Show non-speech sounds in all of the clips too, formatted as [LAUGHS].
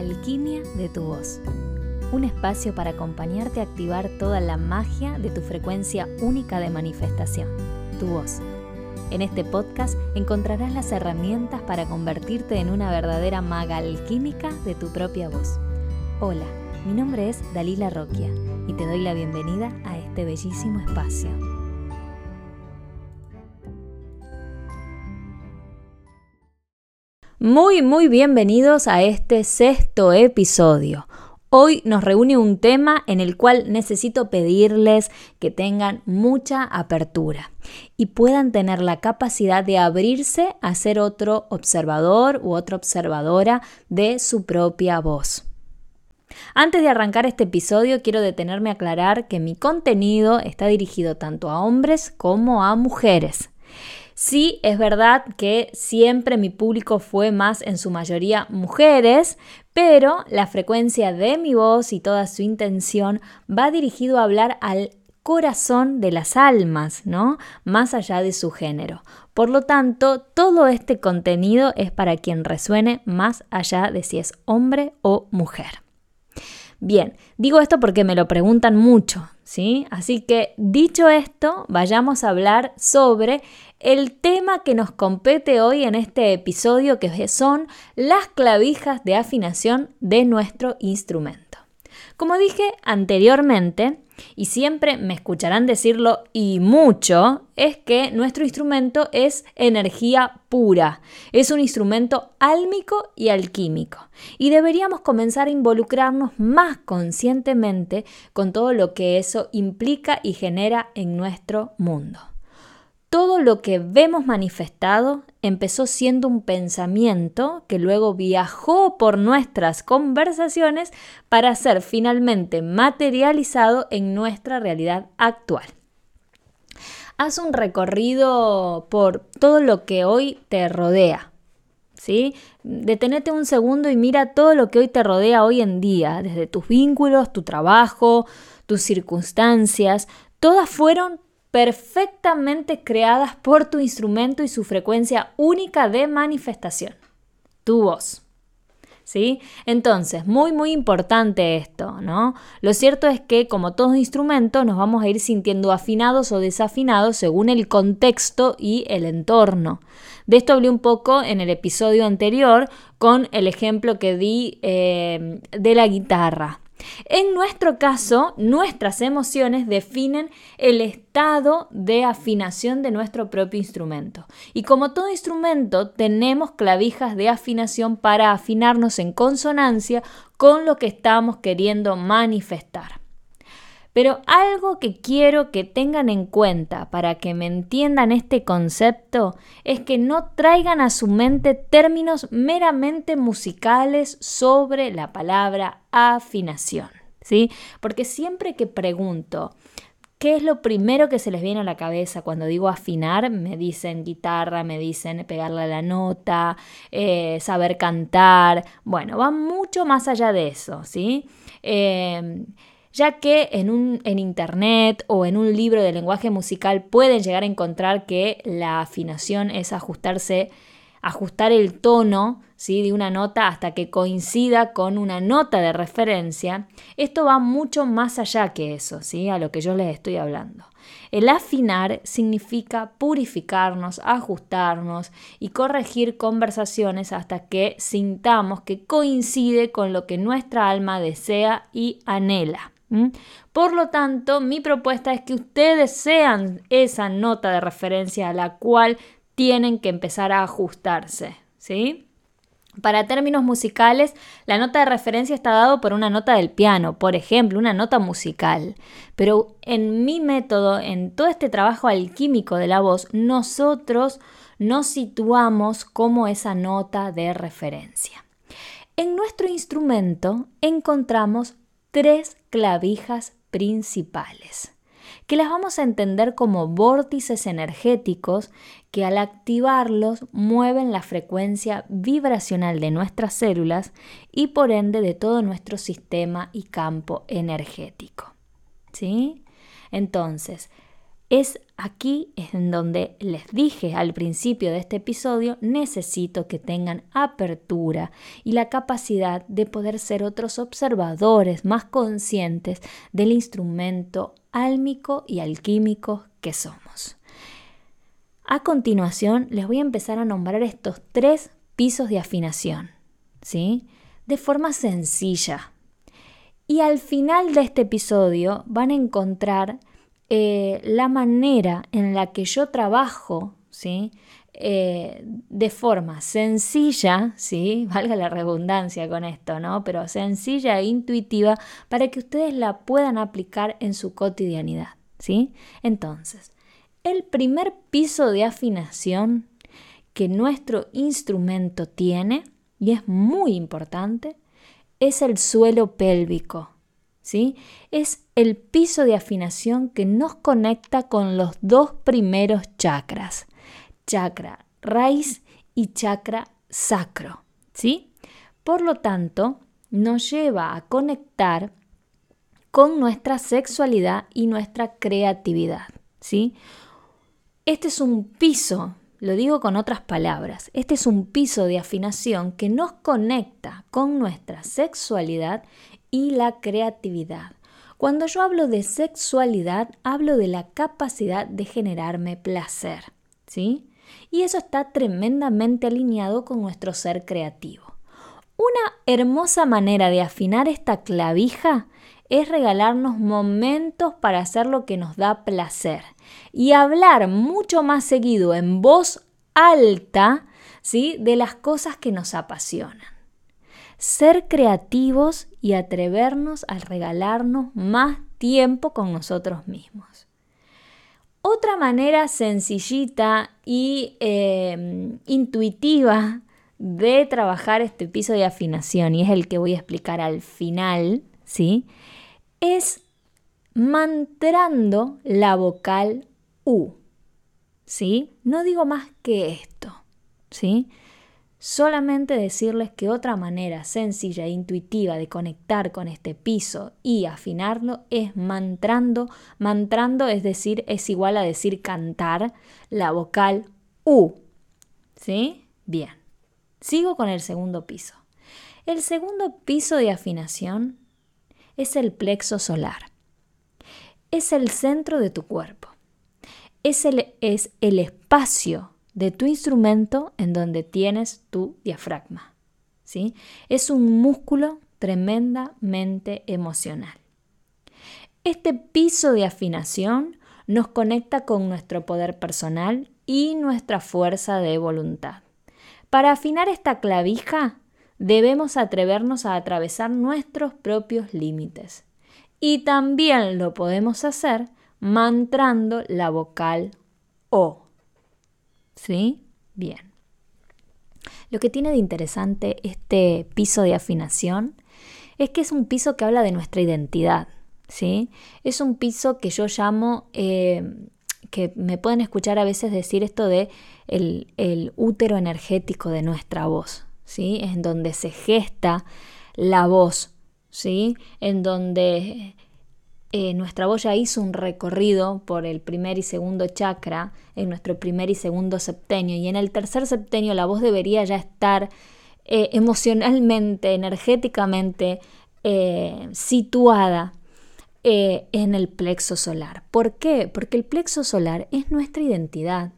Alquimia de tu voz. Un espacio para acompañarte a activar toda la magia de tu frecuencia única de manifestación, tu voz. En este podcast encontrarás las herramientas para convertirte en una verdadera maga alquímica de tu propia voz. Hola, mi nombre es Dalila Roquia y te doy la bienvenida a este bellísimo espacio. Muy, muy bienvenidos a este sexto episodio. Hoy nos reúne un tema en el cual necesito pedirles que tengan mucha apertura y puedan tener la capacidad de abrirse a ser otro observador u otra observadora de su propia voz. Antes de arrancar este episodio, quiero detenerme a aclarar que mi contenido está dirigido tanto a hombres como a mujeres. Sí, es verdad que siempre mi público fue más en su mayoría mujeres, pero la frecuencia de mi voz y toda su intención va dirigido a hablar al corazón de las almas, ¿no? Más allá de su género. Por lo tanto, todo este contenido es para quien resuene más allá de si es hombre o mujer. Bien, digo esto porque me lo preguntan mucho, ¿sí? Así que dicho esto, vayamos a hablar sobre el tema que nos compete hoy en este episodio, que son las clavijas de afinación de nuestro instrumento. Como dije anteriormente, y siempre me escucharán decirlo y mucho, es que nuestro instrumento es energía pura, es un instrumento álmico y alquímico, y deberíamos comenzar a involucrarnos más conscientemente con todo lo que eso implica y genera en nuestro mundo todo lo que vemos manifestado empezó siendo un pensamiento que luego viajó por nuestras conversaciones para ser finalmente materializado en nuestra realidad actual. Haz un recorrido por todo lo que hoy te rodea. ¿Sí? Detenete un segundo y mira todo lo que hoy te rodea hoy en día, desde tus vínculos, tu trabajo, tus circunstancias, todas fueron perfectamente creadas por tu instrumento y su frecuencia única de manifestación, tu voz. ¿Sí? Entonces, muy muy importante esto, ¿no? Lo cierto es que como todo instrumento nos vamos a ir sintiendo afinados o desafinados según el contexto y el entorno. De esto hablé un poco en el episodio anterior con el ejemplo que di eh, de la guitarra. En nuestro caso, nuestras emociones definen el estado de afinación de nuestro propio instrumento. Y como todo instrumento, tenemos clavijas de afinación para afinarnos en consonancia con lo que estamos queriendo manifestar. Pero algo que quiero que tengan en cuenta para que me entiendan este concepto es que no traigan a su mente términos meramente musicales sobre la palabra afinación, ¿sí? Porque siempre que pregunto, ¿Qué es lo primero que se les viene a la cabeza cuando digo afinar? Me dicen guitarra, me dicen pegarle a la nota, eh, saber cantar. Bueno, va mucho más allá de eso, ¿sí? Eh, ya que en, un, en internet o en un libro de lenguaje musical pueden llegar a encontrar que la afinación es ajustarse, ajustar el tono ¿sí? de una nota hasta que coincida con una nota de referencia, esto va mucho más allá que eso, ¿sí? a lo que yo les estoy hablando. El afinar significa purificarnos, ajustarnos y corregir conversaciones hasta que sintamos que coincide con lo que nuestra alma desea y anhela. Por lo tanto, mi propuesta es que ustedes sean esa nota de referencia a la cual tienen que empezar a ajustarse, ¿sí? Para términos musicales, la nota de referencia está dado por una nota del piano, por ejemplo, una nota musical. Pero en mi método, en todo este trabajo alquímico de la voz, nosotros nos situamos como esa nota de referencia. En nuestro instrumento encontramos tres clavijas principales, que las vamos a entender como vórtices energéticos que al activarlos mueven la frecuencia vibracional de nuestras células y por ende de todo nuestro sistema y campo energético. ¿Sí? Entonces, es aquí es en donde les dije al principio de este episodio, necesito que tengan apertura y la capacidad de poder ser otros observadores más conscientes del instrumento álmico y alquímico que somos. A continuación les voy a empezar a nombrar estos tres pisos de afinación, ¿sí? De forma sencilla. Y al final de este episodio van a encontrar eh, la manera en la que yo trabajo, ¿sí? Eh, de forma sencilla, ¿sí? [LAUGHS] valga la redundancia con esto, ¿no? pero sencilla e intuitiva para que ustedes la puedan aplicar en su cotidianidad. ¿sí? Entonces, el primer piso de afinación que nuestro instrumento tiene, y es muy importante, es el suelo pélvico. Es el piso de afinación que nos conecta con los dos primeros chakras, chakra raíz y chakra sacro, ¿sí? Por lo tanto, nos lleva a conectar con nuestra sexualidad y nuestra creatividad, ¿sí? Este es un piso, lo digo con otras palabras, este es un piso de afinación que nos conecta con nuestra sexualidad y la creatividad. Cuando yo hablo de sexualidad, hablo de la capacidad de generarme placer, ¿sí? Y eso está tremendamente alineado con nuestro ser creativo. Una hermosa manera de afinar esta clavija es regalarnos momentos para hacer lo que nos da placer y hablar mucho más seguido en voz alta ¿sí? de las cosas que nos apasionan. Ser creativos y atrevernos a regalarnos más tiempo con nosotros mismos. Otra manera sencillita y em, intuitiva de trabajar este piso de afinación, y es el que voy a explicar al final, ¿sí? Es mantrando la vocal U, ¿sí? No digo más que esto, ¿sí? Solamente decirles que otra manera sencilla e intuitiva de conectar con este piso y afinarlo es mantrando. Mantrando es decir, es igual a decir cantar la vocal U. ¿Sí? Bien. Sigo con el segundo piso. El segundo piso de afinación es el plexo solar. Es el centro de tu cuerpo. Es el, es el espacio de tu instrumento en donde tienes tu diafragma. ¿sí? Es un músculo tremendamente emocional. Este piso de afinación nos conecta con nuestro poder personal y nuestra fuerza de voluntad. Para afinar esta clavija debemos atrevernos a atravesar nuestros propios límites. Y también lo podemos hacer mantrando la vocal O. ¿Sí? Bien. Lo que tiene de interesante este piso de afinación es que es un piso que habla de nuestra identidad. ¿sí? Es un piso que yo llamo, eh, que me pueden escuchar a veces decir esto de el, útero energético de nuestra voz, ¿sí? En donde se gesta la voz, ¿sí? En donde eh, nuestra voz ya hizo un recorrido por el primer y segundo chakra, en nuestro primer y segundo septenio, y en el tercer septenio la voz debería ya estar eh, emocionalmente, energéticamente eh, situada en el plexo solar. ¿Por qué? Porque el plexo solar es nuestra identidad.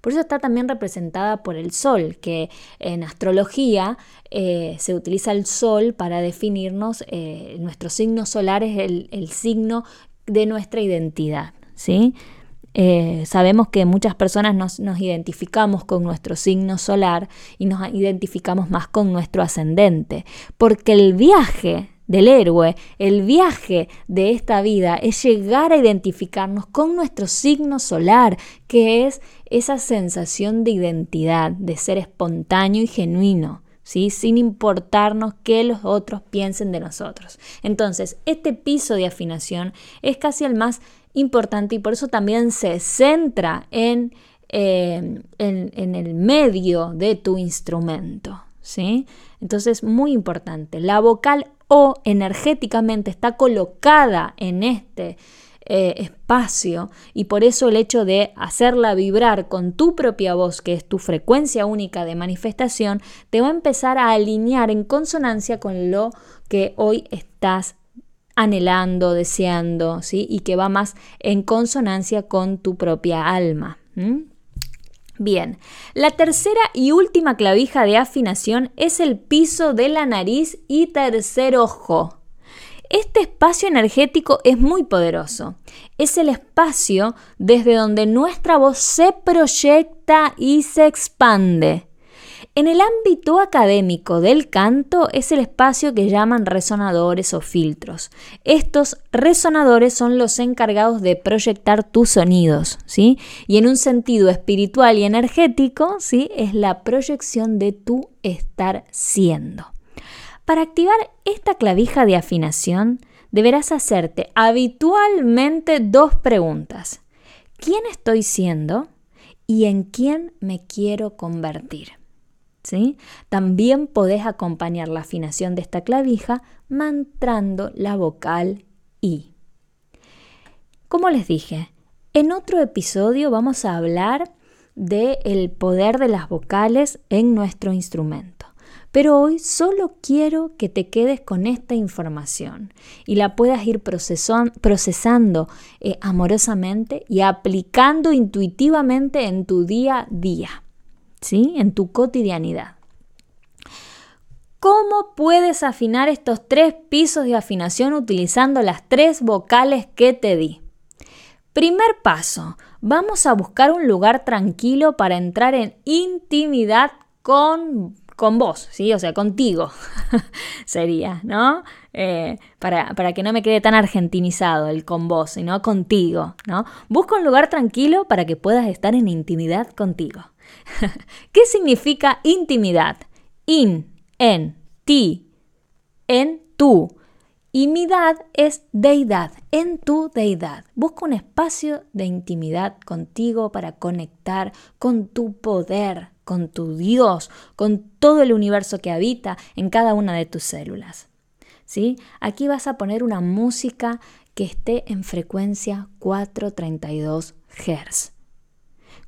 Por eso está también representada por el sol, que en astrología eh, se utiliza el sol para definirnos, eh, nuestro signo solar es el, signo de nuestra identidad. ¿sí? Eh, sabemos que muchas personas nos, nos, identificamos con nuestro signo solar y nos identificamos más con nuestro ascendente, porque el viaje del héroe, el viaje de esta vida es llegar a identificarnos con nuestro signo solar, que es esa sensación de identidad, de ser espontáneo y genuino. ¿Sí? sin importarnos qué los otros piensen de nosotros. Entonces, este piso de afinación es casi el más importante y por eso también se centra en, eh, en, el medio de tu instrumento. ¿sí? Entonces, muy importante. La vocal o energéticamente está colocada en este eh, espacio y por eso el hecho de hacerla vibrar con tu propia voz, que es tu frecuencia única de manifestación, te va a empezar a alinear en consonancia con lo que hoy estás anhelando, deseando, ¿sí? Y que va más en consonancia con tu propia alma. Bien, la tercera y última clavija de afinación es el piso de la nariz y tercer ojo. Este espacio energético es muy poderoso. Es el espacio desde donde nuestra voz se proyecta y se expande. En el ámbito académico del canto es el espacio que llaman resonadores o filtros. Estos resonadores son los encargados de proyectar tus sonidos, ¿sí? Y en un sentido espiritual y energético, ¿sí? Es la proyección de tu estar siendo. Para activar esta clavija de afinación, deberás hacerte habitualmente dos preguntas. ¿Quién estoy siendo? ¿Y en quién me quiero convertir? También podés acompañar la afinación de esta clavija mantrando la vocal I. Como les dije, en otro episodio vamos a hablar del el poder de las vocales en nuestro instrumento. Pero hoy solo quiero que te quedes con esta información y la puedas ir procesando eh, amorosamente y aplicando intuitivamente en tu día a día. ¿Sí? En tu cotidianidad. ¿Cómo puedes afinar estos tres pisos de afinación utilizando las tres vocales que te di? Primer paso, vamos a buscar un lugar tranquilo para entrar en intimidad con, con vos, ¿sí? O sea, contigo [LAUGHS] sería, ¿no? Eh, para, para, que no me quede tan argentinizado el con vos, sino contigo, ¿no? Busca un lugar tranquilo para que puedas estar en intimidad contigo. ¿Qué significa intimidad? In, en, ti, en, tú. Intimidad es deidad, en tu deidad. Busca un espacio de intimidad contigo para conectar con tu poder, con tu Dios, con todo el universo que habita en cada una de tus células. ¿Sí? Aquí vas a poner una música que esté en frecuencia 432 Hz.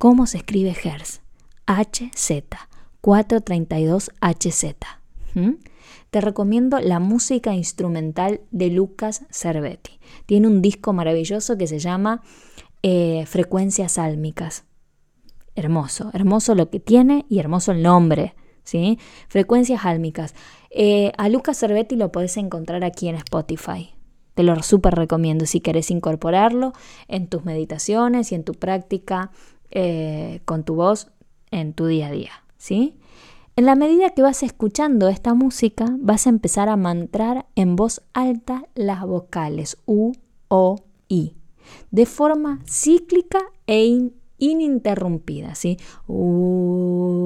¿Cómo se escribe Hz? HZ, 432HZ. Te recomiendo la música instrumental de Lucas Cervetti. Tiene un disco maravilloso que se llama eh, Frecuencias Álmicas. Hermoso, hermoso lo que tiene y hermoso el nombre. ¿sí? Frecuencias Álmicas. Eh, a Lucas Cervetti lo podés encontrar aquí en Spotify. Te lo súper recomiendo si querés incorporarlo en tus meditaciones y en tu práctica eh, con tu voz en tu día a día, ¿sí? En la medida que vas escuchando esta música, vas a empezar a mantrar en voz alta las vocales U, O, I, de forma cíclica e ininterrumpida, ¿sí? U,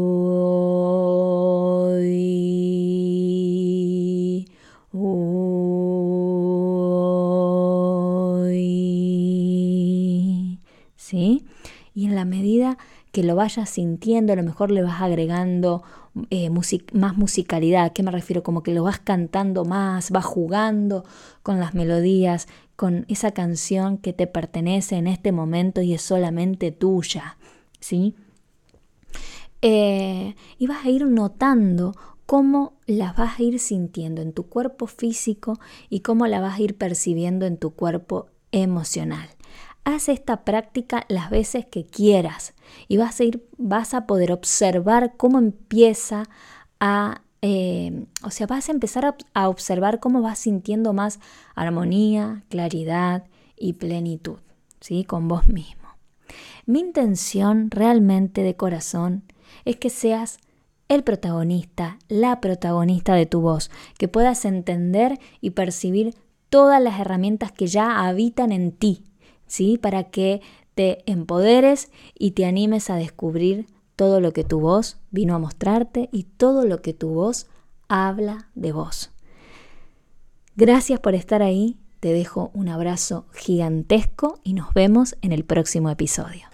¿sí? Y en la medida que lo vayas sintiendo, a lo mejor le vas agregando eh, más musicalidad. qué me refiero? Como que lo vas cantando más, vas jugando con las melodías, con esa canción que te pertenece en este momento y es solamente tuya, ¿sí? Eh, y vas a ir notando cómo las vas a ir sintiendo en tu cuerpo físico y cómo la vas a ir percibiendo en tu cuerpo emocional. Haz esta práctica las veces que quieras y vas a, ir, vas a poder observar cómo empieza a, eh, o sea, vas a empezar a, a observar cómo vas sintiendo más armonía, claridad y plenitud, ¿sí? Con vos mismo. Mi intención realmente de corazón es que seas el protagonista, la protagonista de tu voz, que puedas entender y percibir todas las herramientas que ya habitan en ti ¿sí? Para que te empoderes y te animes a descubrir todo lo que tu voz vino a mostrarte y todo lo que tu voz habla de vos. Gracias por estar ahí, te dejo un abrazo gigantesco y nos vemos en el próximo episodio.